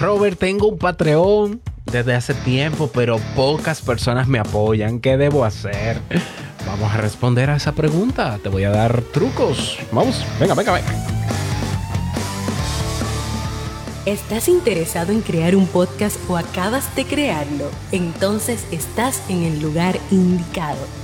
Robert, tengo un Patreon desde hace tiempo, pero pocas personas me apoyan. ¿Qué debo hacer? Vamos a responder a esa pregunta. Te voy a dar trucos. Vamos, venga, venga, venga. ¿Estás interesado en crear un podcast o acabas de crearlo? Entonces estás en el lugar indicado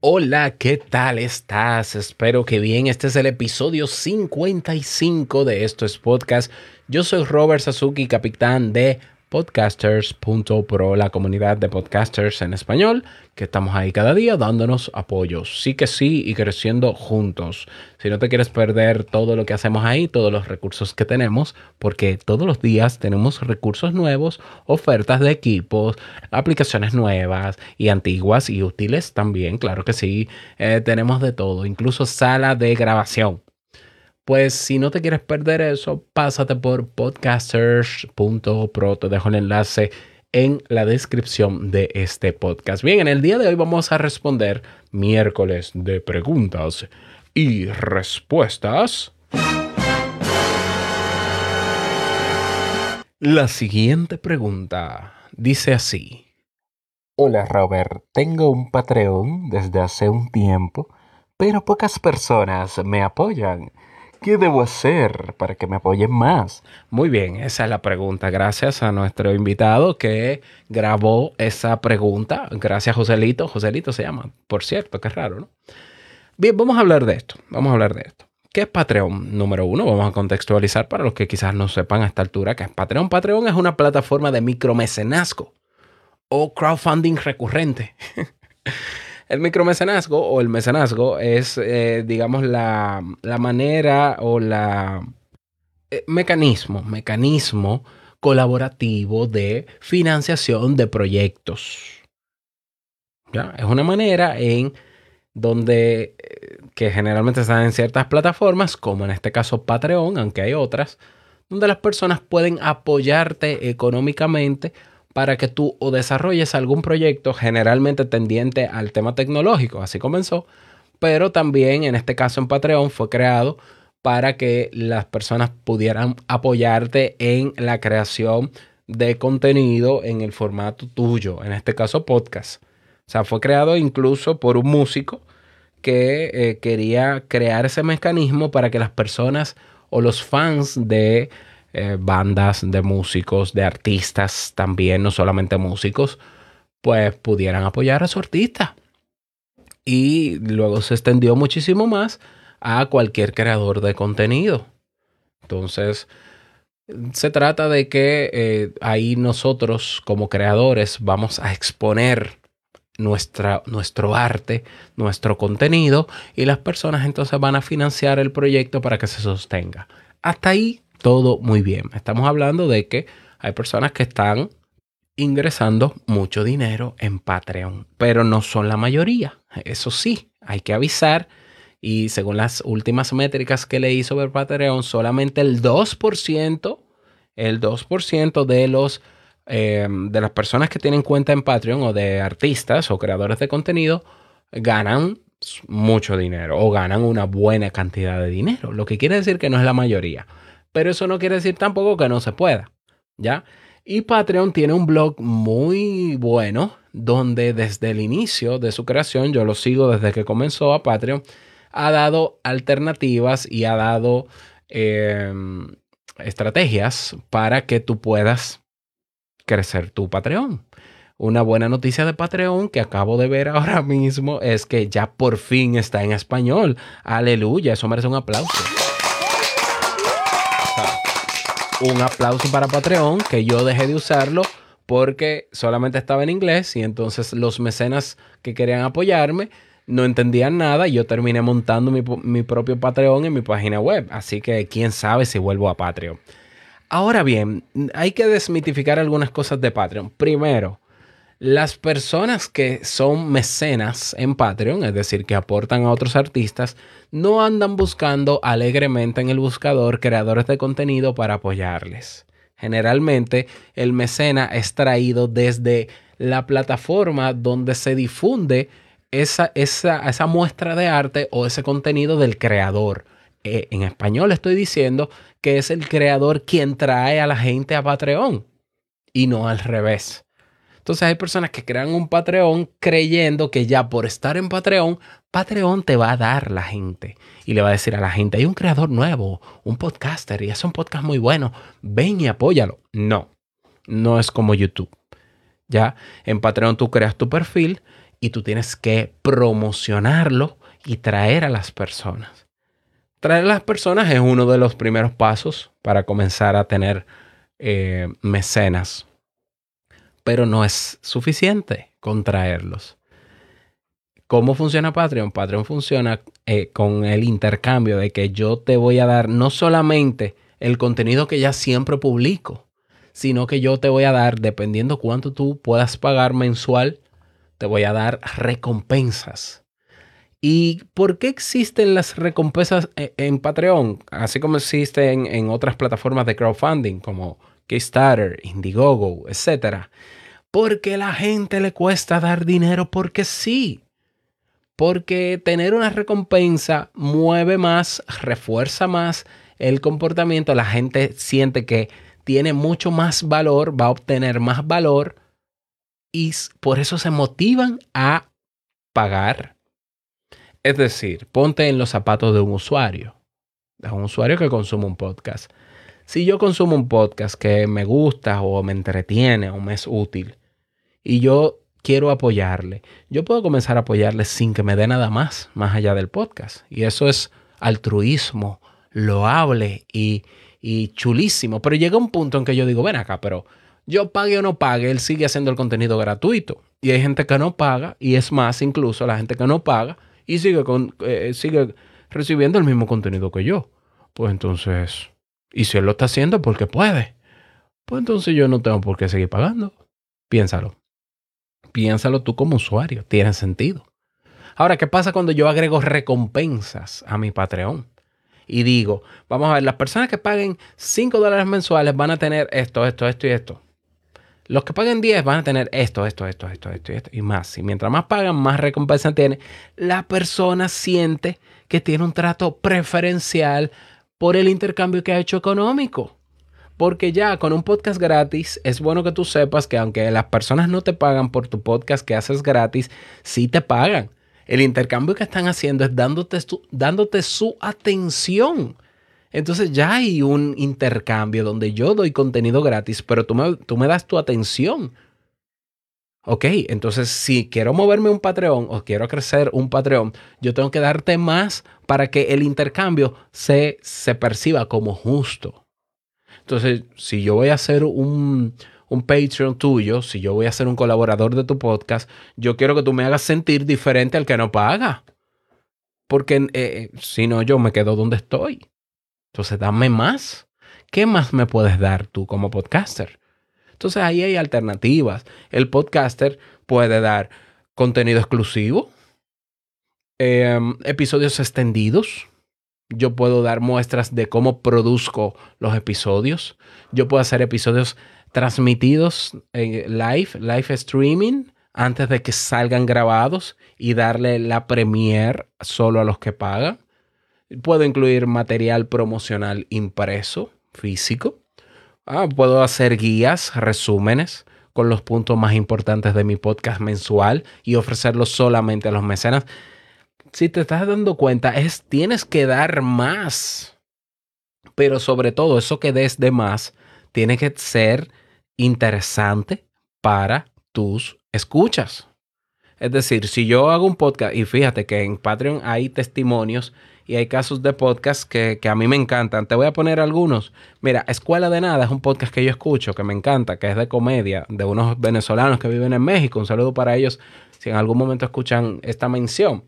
Hola, ¿qué tal estás? Espero que bien. Este es el episodio 55 de Esto es Podcast. Yo soy Robert Sasuki, capitán de podcasters.pro, la comunidad de podcasters en español, que estamos ahí cada día dándonos apoyo. Sí que sí y creciendo juntos. Si no te quieres perder todo lo que hacemos ahí, todos los recursos que tenemos, porque todos los días tenemos recursos nuevos, ofertas de equipos, aplicaciones nuevas y antiguas y útiles también, claro que sí. Eh, tenemos de todo, incluso sala de grabación pues si no te quieres perder eso, pásate por podcasters.pro. Te dejo el enlace en la descripción de este podcast. Bien, en el día de hoy vamos a responder miércoles de preguntas y respuestas. La siguiente pregunta dice así. Hola Robert, tengo un Patreon desde hace un tiempo, pero pocas personas me apoyan. ¿Qué debo hacer para que me apoyen más? Muy bien, esa es la pregunta. Gracias a nuestro invitado que grabó esa pregunta. Gracias, Joselito. Joselito se llama, por cierto, qué raro, ¿no? Bien, vamos a hablar de esto. Vamos a hablar de esto. ¿Qué es Patreon? Número uno, vamos a contextualizar para los que quizás no sepan a esta altura qué es Patreon. Patreon es una plataforma de micromecenazgo o crowdfunding recurrente. El micromecenazgo o el mecenazgo es, eh, digamos, la, manera o la eh, mecanismo, mecanismo colaborativo de financiación de proyectos. ¿Ya? Es una manera en donde, eh, que generalmente están en ciertas plataformas, como en este caso Patreon, aunque hay otras, donde las personas pueden apoyarte económicamente para que tú o desarrolles algún proyecto generalmente tendiente al tema tecnológico. Así comenzó. Pero también en este caso en Patreon fue creado para que las personas pudieran apoyarte en la creación de contenido en el formato tuyo, en este caso podcast. O sea, fue creado incluso por un músico que eh, quería crear ese mecanismo para que las personas o los fans de eh, bandas de músicos, de artistas también, no solamente músicos, pues pudieran apoyar a su artista. Y luego se extendió muchísimo más a cualquier creador de contenido. Entonces, se trata de que eh, ahí nosotros como creadores vamos a exponer nuestra, nuestro arte, nuestro contenido y las personas entonces van a financiar el proyecto para que se sostenga. Hasta ahí todo muy bien. Estamos hablando de que hay personas que están ingresando mucho dinero en Patreon, pero no son la mayoría. Eso sí, hay que avisar. Y según las últimas métricas que leí sobre Patreon, solamente el 2%, el 2% de los em, de las personas que tienen cuenta en Patreon o de artistas o creadores de contenido ganan mucho dinero o ganan una buena cantidad de dinero, lo que quiere decir que no es la mayoría pero eso no quiere decir tampoco que no se pueda, ¿ya? Y Patreon tiene un blog muy bueno donde desde el inicio de su creación, yo lo sigo desde que comenzó a Patreon, ha dado alternativas y ha dado em, estrategias para que tú puedas crecer tu Patreon. Una buena noticia de Patreon que acabo de ver ahora mismo es que ya por fin está en español. Aleluya, eso merece un aplauso un aplauso para Patreon, que yo dejé de usarlo porque solamente estaba en inglés y entonces los mecenas que querían apoyarme no entendían nada y yo terminé montando mi, propio Patreon en mi página web. Así que quién sabe si vuelvo a Patreon. Ahora bien, hay que desmitificar algunas cosas de Patreon. Primero, las personas que son mecenas en Patreon, es decir, que aportan a otros artistas, no andan buscando alegremente en el buscador creadores de contenido para apoyarles. Generalmente, el mecena es traído desde la plataforma donde se difunde esa, esa, muestra de arte o ese contenido del creador. Eh, en español estoy diciendo que es el creador quien trae a la gente a Patreon y no al revés. Entonces hay personas que crean un Patreon creyendo que ya por estar en Patreon, Patreon te va a dar la gente y le va a decir a la gente, hay un creador nuevo, un podcaster y es un podcast muy bueno, ven y apóyalo. No, no es como YouTube. Ya en Patreon tú creas tu perfil y tú tienes que promocionarlo y traer a las personas. Traer a las personas es uno de los primeros pasos para comenzar a tener eh, mecenas, pero no es suficiente con traerlos. ¿Cómo funciona Patreon? Patreon funciona eh, con el intercambio de que yo te voy a dar no solamente el contenido que ya siempre publico, sino que yo te voy a dar, dependiendo cuánto tú puedas pagar mensual, te voy a dar recompensas. ¿Y por qué existen las recompensas e, en Patreon? Así como existen en otras plataformas de crowdfunding como Kickstarter, Indiegogo, etc. Porque la gente le cuesta dar dinero porque sí. Porque tener una recompensa mueve más, refuerza más el comportamiento. La gente siente que tiene mucho más valor, va a obtener más valor y por eso se motivan a pagar. Es decir, ponte en los zapatos de un usuario, de un usuario que consume un podcast. Si yo consumo un podcast que me gusta o me entretiene o me es útil y yo quiero apoyarle, yo puedo comenzar a apoyarle sin que me dé nada más, más allá del podcast. Y eso es altruismo, loable y y chulísimo. Pero llega un punto en que yo digo, ven acá, pero yo pague o no pague, él sigue haciendo el contenido gratuito. Y hay gente que no paga, y es más, incluso la gente que no paga y sigue, con, eh, sigue recibiendo el mismo contenido que yo. Pues entonces, y si él lo está haciendo porque puede, pues entonces yo no tengo por qué seguir pagando. Piénsalo. Piénsalo tú como usuario, tiene sentido. Ahora, ¿qué pasa cuando yo agrego recompensas a mi Patreon? y digo, vamos a ver, las personas que paguen 5 dólares mensuales van a tener esto, esto, esto y esto. Los que paguen 10 van a tener esto, esto, esto, esto, esto y esto y más. Y mientras más pagan, más recompensa tiene. La persona siente que tiene un trato preferencial por el intercambio que ha hecho económico. Porque ya con un podcast gratis es bueno que tú sepas que aunque las personas no te pagan por tu podcast que haces gratis, sí te pagan. El intercambio que están haciendo es dándote, dándote su atención. Entonces ya hay un intercambio donde yo doy contenido gratis, pero tú me, tú me das tu atención. Ok, entonces si quiero moverme un Patreon o quiero crecer un Patreon, yo tengo que darte más para que el intercambio se, se perciba como justo. Entonces, si yo voy a hacer un, un Patreon tuyo, si yo voy a ser un colaborador de tu podcast, yo quiero que tú me hagas sentir diferente al que no paga. Porque eh, eh, si no, yo me quedo donde estoy. Entonces, dame más. ¿Qué más me puedes dar tú como podcaster? Entonces, ahí hay alternativas. El podcaster puede dar contenido exclusivo, em, episodios extendidos. Yo puedo dar muestras de cómo produzco los episodios. Yo puedo hacer episodios transmitidos en live, live streaming, antes de que salgan grabados y darle la premiere solo a los que pagan. Puedo incluir material promocional impreso, físico. Ah, puedo hacer guías, resúmenes con los puntos más importantes de mi podcast mensual y ofrecerlos solamente a los mecenas. Si te estás dando cuenta, es tienes que dar más. Pero sobre todo, eso que des de más tiene que ser interesante para tus escuchas. Es decir, si yo hago un podcast, y fíjate que en Patreon hay testimonios y hay casos de podcast que, a mí me encantan. Te voy a poner algunos. Mira, Escuela de Nada es un podcast que yo escucho, que me encanta, que es de comedia, de unos venezolanos que viven en México. Un saludo para ellos si en algún momento escuchan esta mención.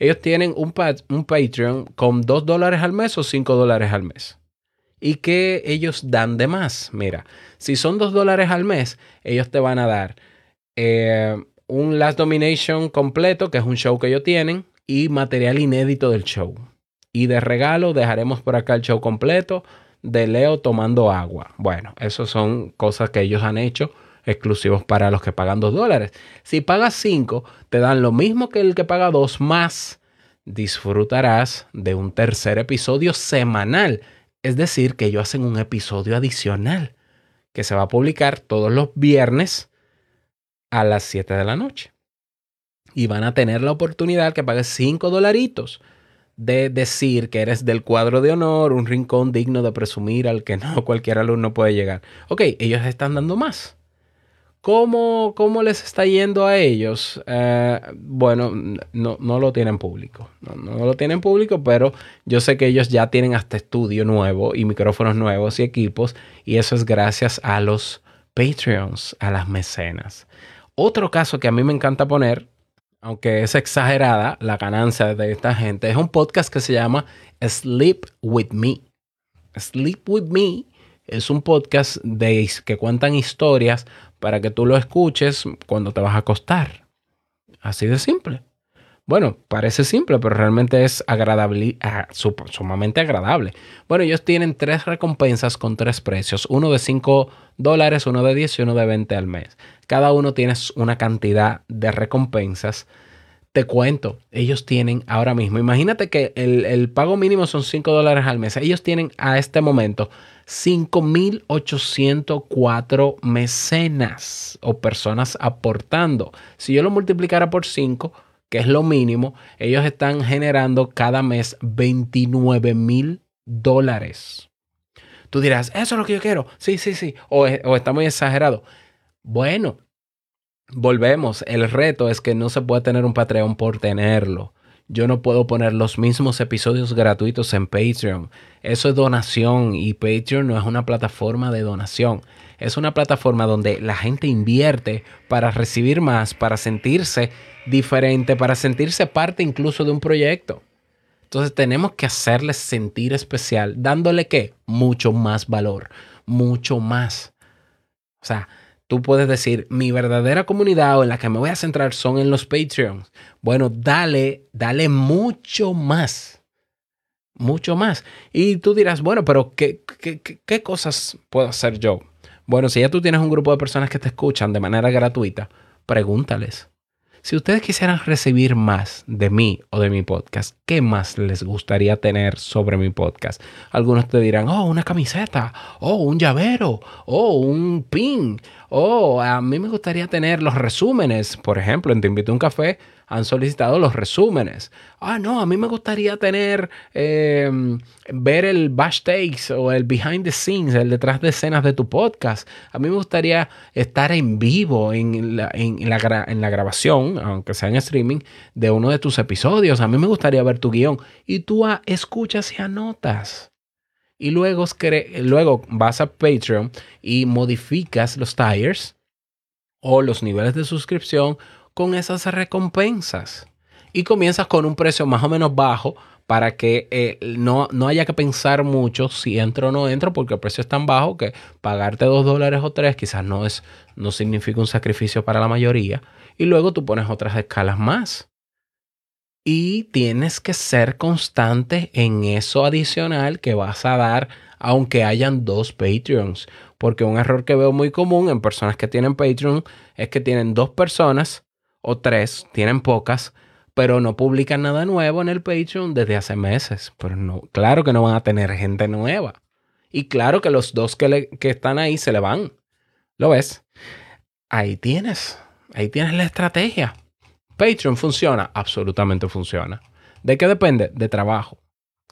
Ellos tienen un, un Patreon con 2 dólares al mes o 5 dólares al mes. y que ellos dan de más. Mira, si son dos dólares al mes, ellos te van a dar eh, un Last Domination completo, que es un show que ellos tienen, y material inédito del show. Y de regalo dejaremos por acá el show completo de Leo tomando agua. Bueno, eso son cosas que ellos han hecho exclusivos para los que pagan dos dólares. Si pagas cinco, te dan lo mismo que el que paga dos más. Disfrutarás de un tercer episodio semanal. Es decir, que ellos hacen un episodio adicional que se va a publicar todos los viernes a las 7 de la noche. Y van a tener la oportunidad que pagues 5 dolaritos de decir que eres del cuadro de honor, un rincón digno de presumir al que no cualquier alumno puede llegar. Ok, ellos están dando más. ¿Cómo, cómo les está yendo a ellos? Eh, bueno, no, no, lo tienen público. No, no, lo tienen público, pero yo sé que ellos ya tienen hasta estudio nuevo y micrófonos nuevos y equipos. Y eso es gracias a los Patreons, a las mecenas. Otro caso que a mí me encanta poner, aunque es exagerada la ganancia de esta gente, es un podcast que se llama Sleep With Me. Sleep With Me es un podcast de, que cuentan historias para que tú lo escuches cuando te vas a acostar. Así de simple. Bueno, parece simple, pero realmente es agradable, ah, sumamente agradable. Bueno, ellos tienen tres recompensas con tres precios, uno de 5 dólares, uno de 10 y uno de 20 al mes. Cada uno tiene una cantidad de recompensas. Te cuento, ellos tienen ahora mismo, imagínate que el, el pago mínimo son 5 dólares al mes. Ellos tienen a este momento 5.804 mecenas o personas aportando. Si yo lo multiplicara por 5, que es lo mínimo, ellos están generando cada mes 29 mil dólares. Tú dirás, eso es lo que yo quiero. Sí, sí, sí. O, o está muy exagerado. Bueno, volvemos. El reto es que no se puede tener un Patreon por tenerlo. Yo no puedo poner los mismos episodios gratuitos en Patreon. Eso es donación y Patreon no es una plataforma de donación. Es una plataforma donde la gente invierte para recibir más, para sentirse diferente, para sentirse parte incluso de un proyecto. Entonces tenemos que hacerles sentir especial, dándole qué? Mucho más valor, mucho más. O sea, Tú puedes decir, mi verdadera comunidad o en la que me voy a centrar son en los Patreons. Bueno, dale, dale mucho más. Mucho más. Y tú dirás, bueno, pero ¿qué, qué, qué cosas puedo hacer yo? Bueno, si ya tú tienes un grupo de personas que te escuchan de manera gratuita, pregúntales. Si ustedes quisieran recibir más de mí o de mi podcast, ¿qué más les gustaría tener sobre mi podcast? Algunos te dirán, oh, una camiseta, oh, un llavero, oh, un pin, oh, a mí me gustaría tener los resúmenes. Por ejemplo, en Te Invito a un Café han solicitado los resúmenes. Ah, no, a mí me gustaría tener, em, ver el backstage o el behind the scenes, el detrás de escenas de tu podcast. A mí me gustaría estar en vivo en la, en la, en la grabación, aunque sea en streaming, de uno de tus episodios. A mí me gustaría ver tu guion. Y tú escuchas y anotas. Y luego, luego vas a Patreon y modificas los tires o los niveles de suscripción con esas recompensas. Y comienzas con un precio más o menos bajo para que eh, no, no, haya que pensar mucho si entro o no entro, porque el precio es tan bajo que pagarte dos dólares o tres quizás no, es, no significa un sacrificio para la mayoría. Y luego tú pones otras escalas más. Y tienes que ser constante en eso adicional que vas a dar, aunque hayan dos Patreons. Porque un error que veo muy común en personas que tienen Patreon es que tienen dos personas o tres, tienen pocas, pero no publican nada nuevo en el Patreon desde hace meses. Pero no, claro que no van a tener gente nueva. Y claro que los dos que, que están ahí se le van. ¿Lo ves? Ahí tienes. Ahí tienes la estrategia. Patreon funciona, absolutamente funciona. ¿De qué depende? De trabajo.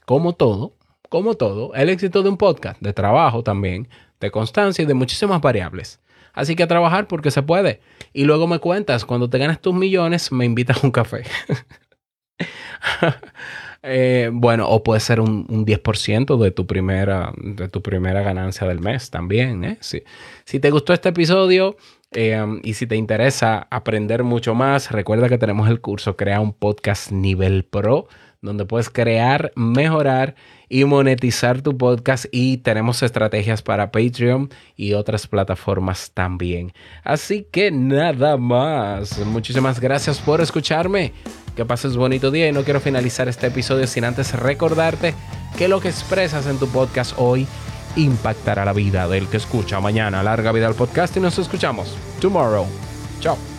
Como todo, como todo, el éxito de un podcast, de trabajo también, de constancia y de muchísimas variables. Así que a trabajar porque se puede. Y luego me cuentas, cuando te ganes tus millones, me invitas a un café. Eh, bueno, o puede ser un, 10% de tu, primera, de tu primera ganancia del mes también. ¿eh? Si, si te gustó este episodio, Em, y si te interesa aprender mucho más, recuerda que tenemos el curso Crea un podcast nivel pro, donde puedes crear, mejorar y monetizar tu podcast y tenemos estrategias para Patreon y otras plataformas también. Así que nada más. Muchísimas gracias por escucharme. Que pases bonito día y no quiero finalizar este episodio sin antes recordarte que lo que expresas en tu podcast hoy impactará la vida del que escucha mañana. Larga vida al podcast y nos escuchamos tomorrow. Chao.